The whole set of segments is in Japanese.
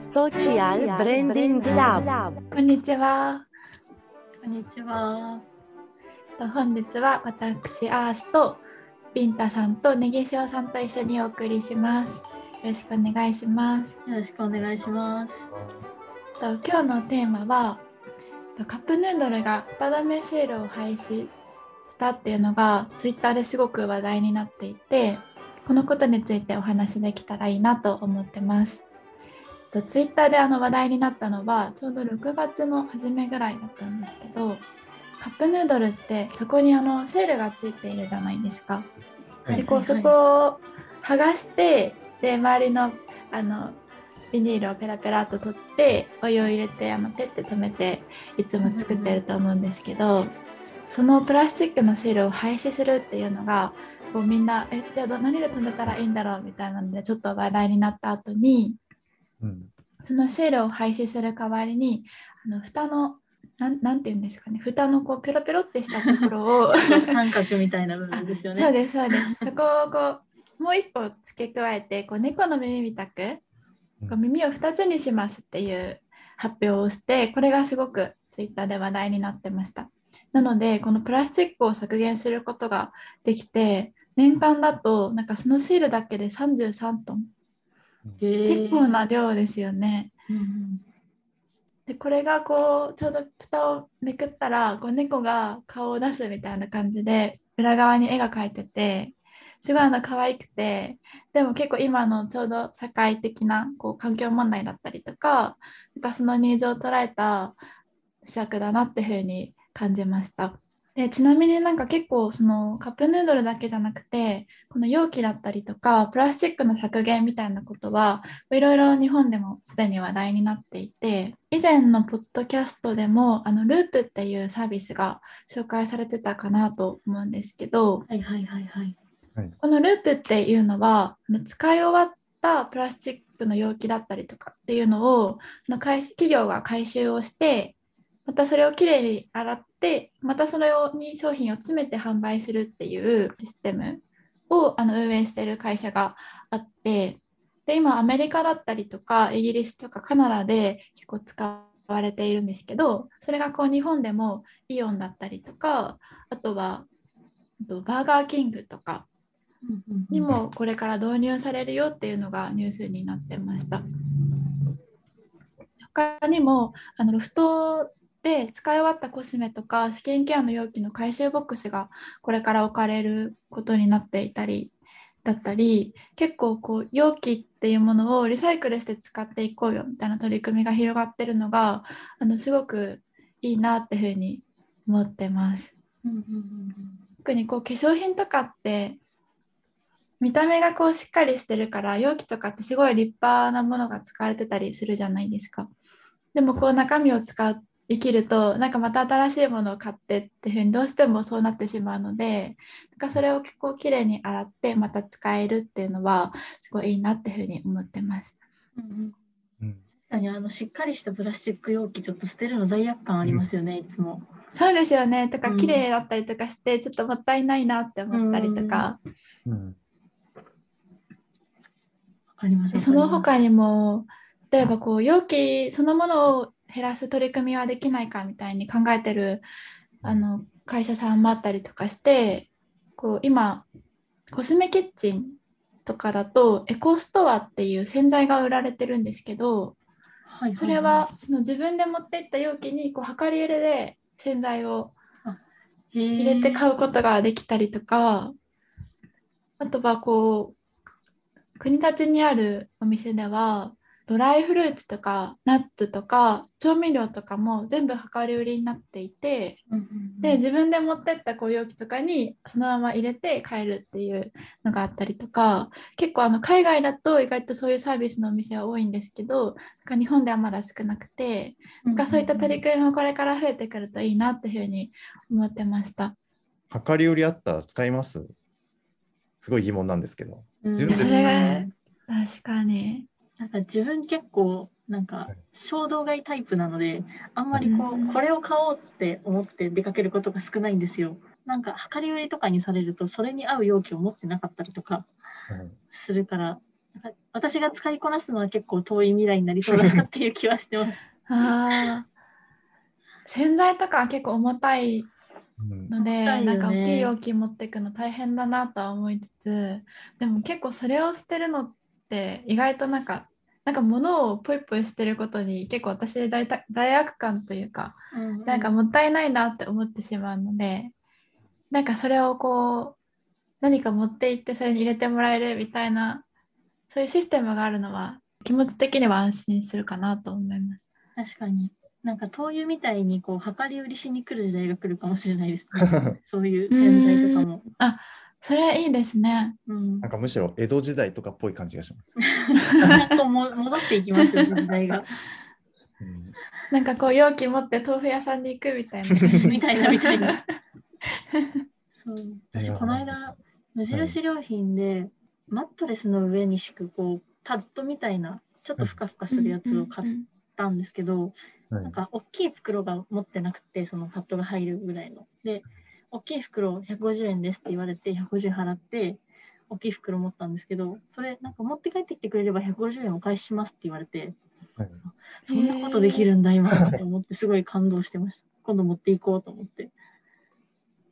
Social Branding Lab こんにちは。こんにちは。と本日は私アースとビンタさんとネギ塩さんと一緒にお送りします。よろしくお願いします。よろしくお願いします。と今日のテーマはとカップヌードルが蓋めシールを廃止したっていうのがツイッターですごく話題になっていてこのことについてお話できたらいいなと思ってます。とツイッターであの話題になったのはちょうど6月の初めぐらいだったんですけどカップヌードルってそこにあのセールがついているじゃないですか。はいでこうそこを剥がしてで周りのあのビニールをペラペラっと取ってお湯を入れてあのペッて止めていつも作ってると思うんですけどそのプラスチックのシールを廃止するっていうのがこうみんなえじゃあど何で止めたらいいんだろうみたいなのでちょっと話題になった後にうんそのシールを廃止する代わりにあの蓋のなんなんて言うんですかね蓋のこうペロペロってしたところを 三角みたいな部分ですよね。そうですそうです。そこをこうもう一個付け加えてこう猫の耳みたくこう耳を2つにしますっていう発表をしてこれがすごくツイッターで話題になってました。なのでこのプラスチックを削減することができて年間だとなんかそのシールだけで33トン結構な量ですよね。うんでこれがこうちょうど蓋をめくったらこう猫が顔を出すみたいな感じで裏側に絵が描いててすごいあの可愛くてでも結構今のちょうど社会的なこう環境問題だったりとかなんかそのニーズを捉えた施策だなっていうふうに感じました。でちなみになんか結構そのカップヌードルだけじゃなくてこの容器だったりとかプラスチックの削減みたいなことはいろいろ日本でもすでに話題になっていて以前のポッドキャストでもあのループっていうサービスが紹介されてたかなと思うんですけどはいはいはいはい。このループっていうのはあの使い終わったプラスチックの容器だったりとかっていうのをその企業が回収をしてまたそれをきれいに洗ってまたそれをに商品を詰めて販売するっていうシステムをあの運営している会社があってで今アメリカだったりとかイギリスとかカナダで結構使われているんですけどそれがこう日本でもイオンだったりとかあとはあとバーガーキングとかにもこれから導入されるよっていうのがニュースになってました。他にもあのロフトで使い終わったコスメとかスキンケアの容器の回収ボックスがこれから置かれることになっていたりだったり結構こう容器っていうものをリサイクルして使っていこうよみたいな取り組みが広がってるのがあのすごくいいなっていうふうに思ってます。特にこう化粧品とかって見た目がこうしっかりしてるから容器とかってすごい立派なものが使われてたりするじゃないですか。でもこう中身を使う生きるとなんかまた新しいものを買ってっていうふうにどうしてもそうなってしまうのでなんかそれを結構きれいに洗ってまた使えるっていうのはすごいいいなっていうふうに思ってます。うんうんうん確かにあのしっかりしたプラスチック容器ちょっと捨てるの罪悪感ありますよね、いつも。そうですよねとかうん綺麗だったりとかしてちょっともったいないなって思ったりとか。うんわかります。でその他にも例えばこう容器そのものを減らす取り組みはできないかみたいに考えてるあの会社さんもあったりとかしてこう今コスメキッチンとかだとエコストアっていう洗剤が売られてるんですけどりますそれはその自分で持っていった容器にこう量り入れで洗剤を入入れて買うことができたりとかあとはこう国立にあるお店ではドライフルーツとかナッツとか調味料とかも全部量り売りになっていてで自分で持ってったこう容器とかにそのまま入れて買えるっていうのがあったりとか結構あの海外だと意外とそういうサービスのお店は多いんですけどなんか日本ではまだ少なくてなんかそういった取り組みもこれから増えてくるといいなっていうふうに思ってました。量り売りあったら使います？すごい疑問なんですけど。うん自分でそれが確かに。なんか自分結構なんか衝動買いタイプなのであんまりこうこれを買おうって思って出かけることが少ないんですよ。なんか量り売りとかにされるとそれに合う容器を持ってなかったりとかうんするからなんか私が使いこなすのは結構遠い未来になりそうだなっていう気はしてます。ああ。洗剤とかは結構重たいうんので、なんか大きい容器持っていくの大変だなとは思いつつ、でも結構それを捨てるのって意外となんか、なんか物をポイポイ捨てることに結構私罪た罪悪感というか、なんかもったいないなって思ってしまうので、なんかそれをこう、何か持って行ってそれに入れてもらえるみたいな、そういうシステムがあるのは気持ち的には安心するかなと思います。確かに。なんか灯油みたいにこう量り売りしに来る時代が来るかもしれないですね。そういう洗剤とかも。それいいですね。うんな。んかむしろ江戸時代とかっぽい感じがします。こうも戻っていきますよ、時代が。うんなんかこう容器持って豆腐屋さんに行くみたいな。みたいなみたいな。そうい私やこの間無印良品でマットレスの上に敷くこうパッドみたいなちょっとふかふかするやつを買ったんですけど、はいなんか大きい袋が持ってなくてそのパッドが入るぐらいので大きい袋150円ですって言われて150円払って大きい袋持ったんですけどそれなんか持って帰ってきてくれれば150円お返ししますって言われてはいそんなことできるんだ今って思ってすごい感動してました今度持っていこうと思って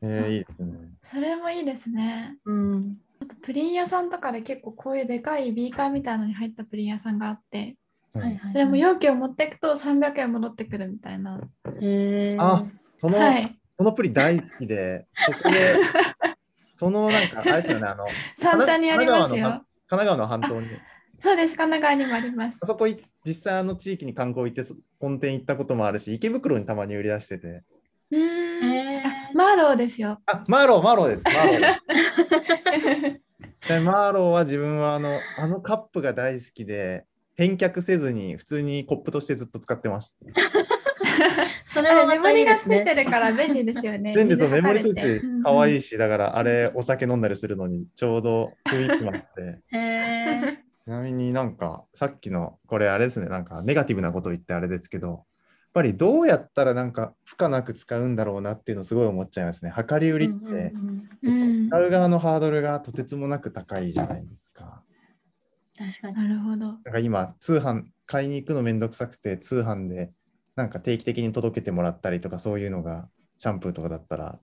えーいいですね。それもいいですね。うんあとプリン屋さんとかで結構こういうでかいビーカーみたいなのに入ったプリン屋さんがあって、ははいいはいそれも容器を持っていくと300円戻ってくるみたいな。へーあその、はい。そのプリン大好きで、そこで、そのなんか、あれですよね、あの、三茶にあります神奈川のよ。神奈川の半島に、そうです、神奈川にもありますあ。そこい実際あの地域に観光行ってそ本店行ったこともあるし、池袋にたまに売り出してて。うーん。へーあマーローですよ。あ、マーロー、マーローです。マーローで マーローは自分はあのあのカップが大好きで、返却せずに普通にコップとしてずっと使ってます。それはまたいメモリが。ついてるから便利ですよね。便利です水メモリついて測れうん可愛いし、だからあれお酒飲んだりするのにちょうど雰囲気もあって。へーちなみになんかさっきのこれあれですね、なんかネガティブなこと言ってあれですけど、やっぱりどうやったらなんか負荷なく使うんだろうなっていうのすごい思っちゃいますね。量り売りって、うん。使う側のハードルがとてつもなく高いじゃないですか。確かに。なるほど。なんか今、通販、買いに行くのめんどくさくて、通販でなんか定期的に届けてもらったりとか、そういうのがシャンプーとかだったら、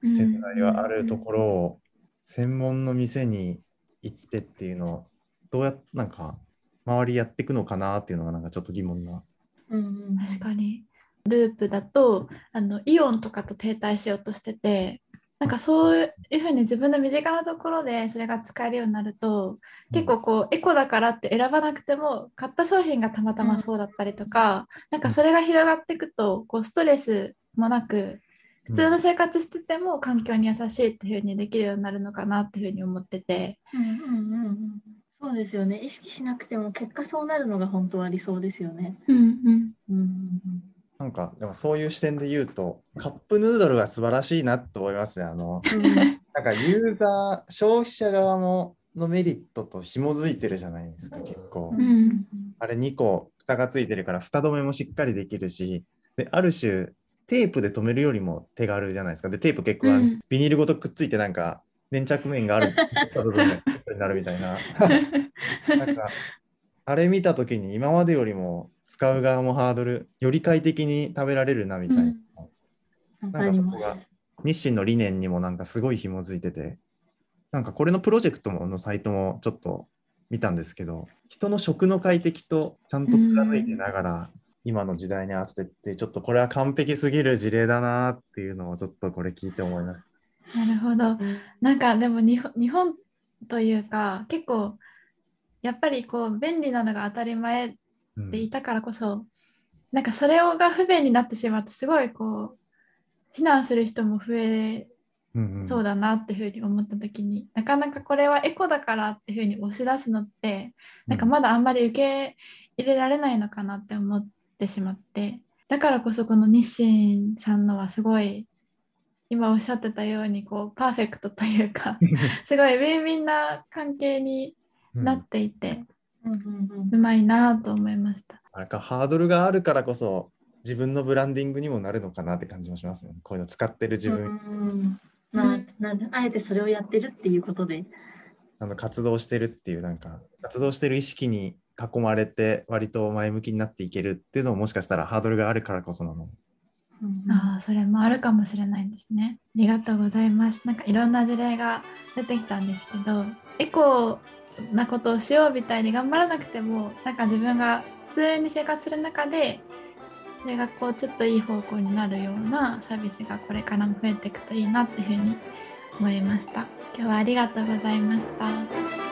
うん洗剤はあるところを専門の店に行ってっていうのを、どうやっなんか、周りやっていくのかなっていうのが、なんかちょっと疑問な。うんうん確かに。ループだとあのイオンとかと停滞しようとしててなんかそういうふうに自分の身近なところでそれが使えるようになると結構こうエコだからって選ばなくても買った商品がたまたまそうだったりとか、なんかそれが広がっていくとこうストレスもなく普通の生活してても環境に優しいっていうふうにできるようになるのかなっていうふうに思ってて。うんうんうんうんそうですよね。意識しなくても結果そうなるのが本当は理想ですよね。うんうんうんうんなんか、でもそういう視点で言うと、カップヌードルは素晴らしいなと思いますね。あの、うんなんかユーザー、消費者側ものメリットと紐づいてるじゃないですか、結構。んあれ2個蓋がついてるから蓋止めもしっかりできるし、である種テープで止めるよりも手軽じゃないですか。で、テープ結構うんビニールごとくっついてなんか粘着面がある部分がになるみたいな。なんかあれ見たときに今までよりも使う側もハードルより快適に食べられるなみたいな。うんわな。んかそこが日清の理念にもなんかすごい紐づいてて、なんかこれのプロジェクトのサイトもちょっと見たんですけど、人の食の快適とちゃんと貫いてながら、今の時代に合わせてって、ちょっとこれは完璧すぎる事例だなっていうのをちょっとこれ聞いて思います。なるほど。なんかでも日本というか結構やっぱりこう便利なのが当たり前うん。でいたからこそ、なんかそれが不便になってしまってすごいこう非難する人も増えうんうん。そうだなっていうふうに思った時に、なかなかこれはエコだからっていうふうに押し出すのってなんかまだあんまり受け入れられないのかなって思ってしまってだからこそこの日清さんのはすごい今おっしゃってたようにこうパーフェクトというか すごいウィンウィンな関係にうんなっていて、うんうんうんうまいなと思いました。あれかハードルがあるからこそ自分のブランディングにもなるのかなって感じもしますね。こういうの使ってる自分。うんまあ、なんであえてそれをやってるっていうことであの活動してるっていうなんか活動してる意識に囲まれて割と前向きになっていけるっていうのももしかしたらハードルがあるからこそなの。うんああ、それもあるかもしれないですね。ありがとうございます。なんかいろんな事例が出てきたんですけど、エコなことをしようみたいに頑張らなくても、なんか自分が普通に生活する中で、それがこうちょっといい方向になるようなサービスがこれからも増えていくといいなっていうふうに思いました。今日はありがとうございました。